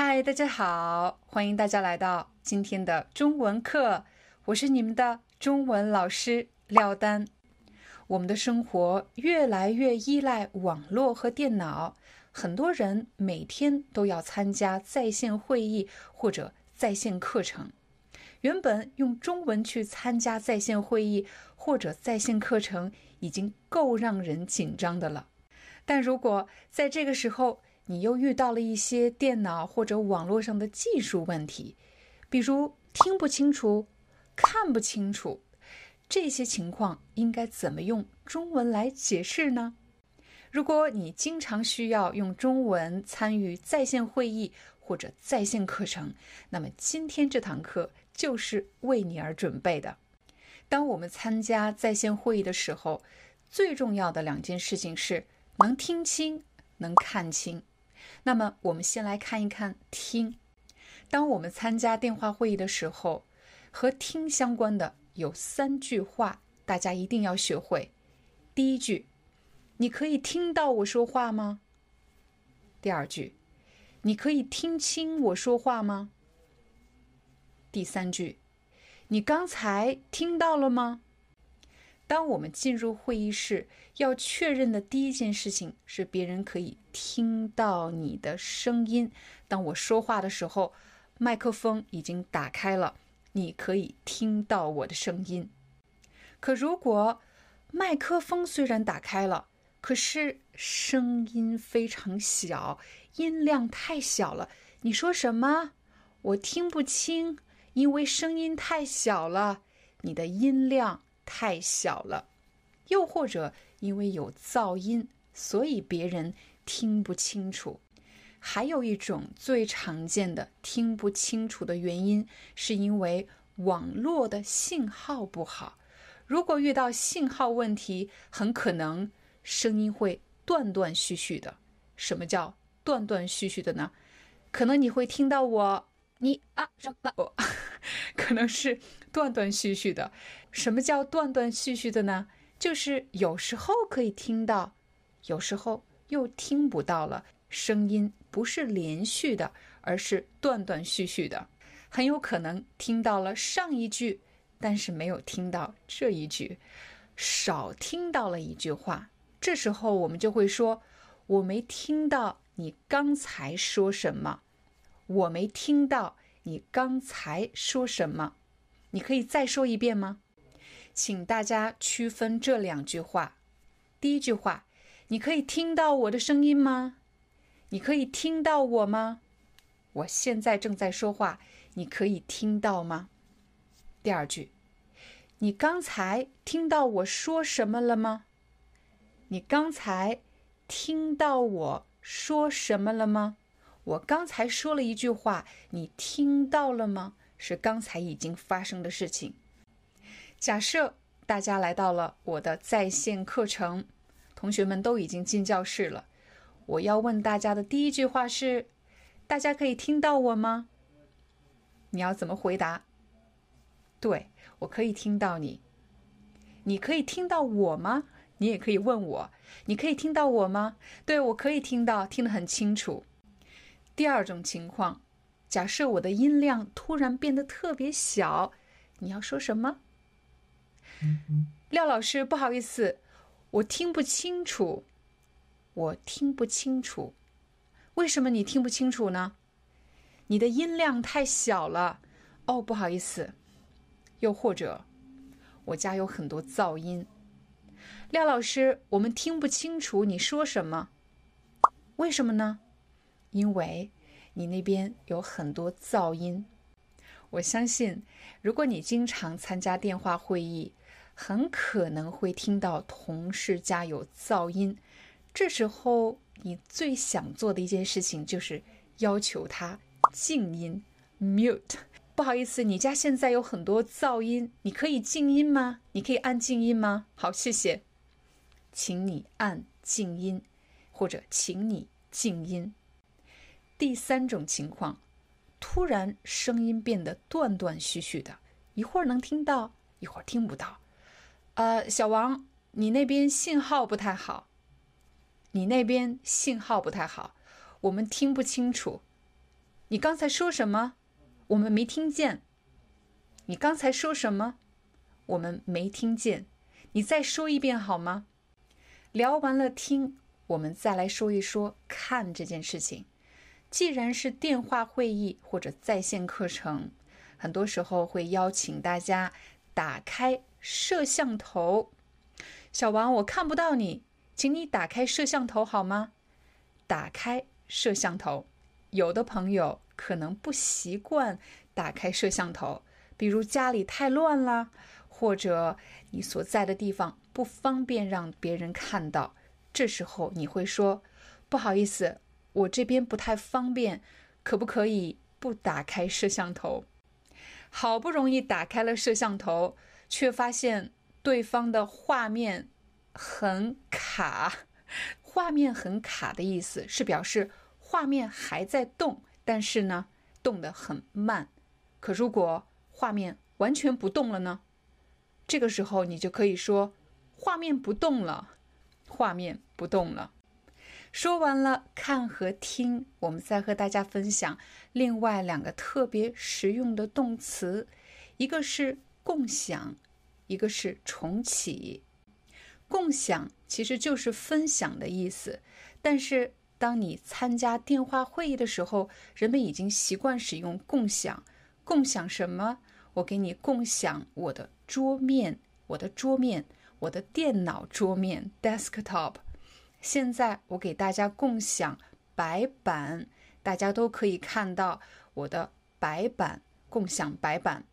嗨，大家好，欢迎大家来到今天的中文课，我是你们的中文老师廖丹。我们的生活越来越依赖网络和电脑，很多人每天都要参加在线会议或者在线课程。原本用中文去参加在线会议或者在线课程已经够让人紧张的了，但如果在这个时候，你又遇到了一些电脑或者网络上的技术问题，比如听不清楚、看不清楚，这些情况应该怎么用中文来解释呢？如果你经常需要用中文参与在线会议或者在线课程，那么今天这堂课就是为你而准备的。当我们参加在线会议的时候，最重要的两件事情是能听清、能看清。那么，我们先来看一看听。当我们参加电话会议的时候，和听相关的有三句话，大家一定要学会。第一句，你可以听到我说话吗？第二句，你可以听清我说话吗？第三句，你刚才听到了吗？当我们进入会议室，要确认的第一件事情是别人可以听到你的声音。当我说话的时候，麦克风已经打开了，你可以听到我的声音。可如果麦克风虽然打开了，可是声音非常小，音量太小了，你说什么我听不清，因为声音太小了，你的音量。太小了，又或者因为有噪音，所以别人听不清楚。还有一种最常见的听不清楚的原因，是因为网络的信号不好。如果遇到信号问题，很可能声音会断断续续的。什么叫断断续续的呢？可能你会听到我，你啊什么？可能是断断续续的。什么叫断断续续的呢？就是有时候可以听到，有时候又听不到了。声音不是连续的，而是断断续续的。很有可能听到了上一句，但是没有听到这一句，少听到了一句话。这时候我们就会说：“我没听到你刚才说什么。”我没听到你刚才说什么。你可以再说一遍吗？请大家区分这两句话。第一句话，你可以听到我的声音吗？你可以听到我吗？我现在正在说话，你可以听到吗？第二句，你刚才听到我说什么了吗？你刚才听到我说什么了吗？我刚才说了一句话，你听到了吗？是刚才已经发生的事情。假设大家来到了我的在线课程，同学们都已经进教室了。我要问大家的第一句话是：大家可以听到我吗？你要怎么回答？对我可以听到你。你可以听到我吗？你也可以问我：你可以听到我吗？对我可以听到，听得很清楚。第二种情况，假设我的音量突然变得特别小，你要说什么？廖老师，不好意思，我听不清楚。我听不清楚，为什么你听不清楚呢？你的音量太小了。哦，不好意思。又或者，我家有很多噪音。廖老师，我们听不清楚你说什么。为什么呢？因为你那边有很多噪音。我相信，如果你经常参加电话会议。很可能会听到同事家有噪音，这时候你最想做的一件事情就是要求他静音，mute。不好意思，你家现在有很多噪音，你可以静音吗？你可以按静音吗？好，谢谢，请你按静音，或者请你静音。第三种情况，突然声音变得断断续续的，一会儿能听到，一会儿听不到。呃，小王，你那边信号不太好，你那边信号不太好，我们听不清楚。你刚才说什么？我们没听见。你刚才说什么？我们没听见。你再说一遍好吗？聊完了听，我们再来说一说看这件事情。既然是电话会议或者在线课程，很多时候会邀请大家打开摄像头。小王，我看不到你，请你打开摄像头好吗？打开摄像头。有的朋友可能不习惯打开摄像头，比如家里太乱啦，或者你所在的地方不方便让别人看到。这时候你会说：“不好意思，我这边不太方便，可不可以不打开摄像头？”好不容易打开了摄像头，却发现对方的画面很卡。画面很卡的意思是表示。画面还在动，但是呢，动得很慢。可如果画面完全不动了呢？这个时候你就可以说画面不动了，画面不动了。说完了看和听，我们再和大家分享另外两个特别实用的动词，一个是共享，一个是重启。共享其实就是分享的意思，但是。当你参加电话会议的时候，人们已经习惯使用共享。共享什么？我给你共享我的桌面，我的桌面，我的电脑桌面 （desktop）。现在我给大家共享白板，大家都可以看到我的白板。共享白板。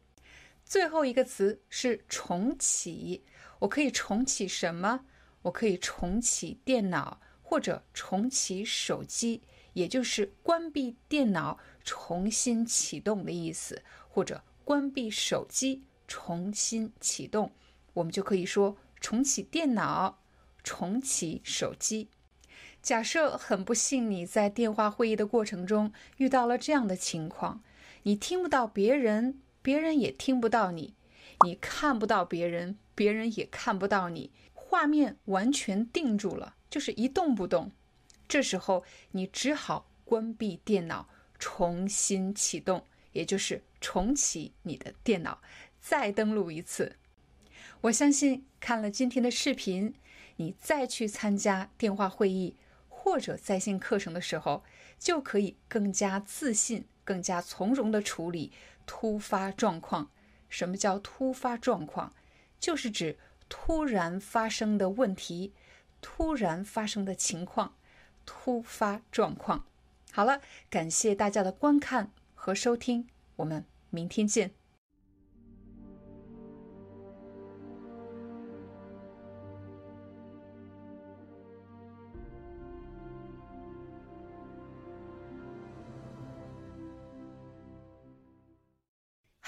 最后一个词是重启。我可以重启什么？我可以重启电脑。或者重启手机，也就是关闭电脑重新启动的意思，或者关闭手机重新启动，我们就可以说重启电脑、重启手机。假设很不幸你在电话会议的过程中遇到了这样的情况，你听不到别人，别人也听不到你，你看不到别人，别人也看不到你，画面完全定住了。就是一动不动，这时候你只好关闭电脑，重新启动，也就是重启你的电脑，再登录一次。我相信看了今天的视频，你再去参加电话会议或者在线课程的时候，就可以更加自信、更加从容的处理突发状况。什么叫突发状况？就是指突然发生的问题。突然发生的情况，突发状况。好了，感谢大家的观看和收听，我们明天见。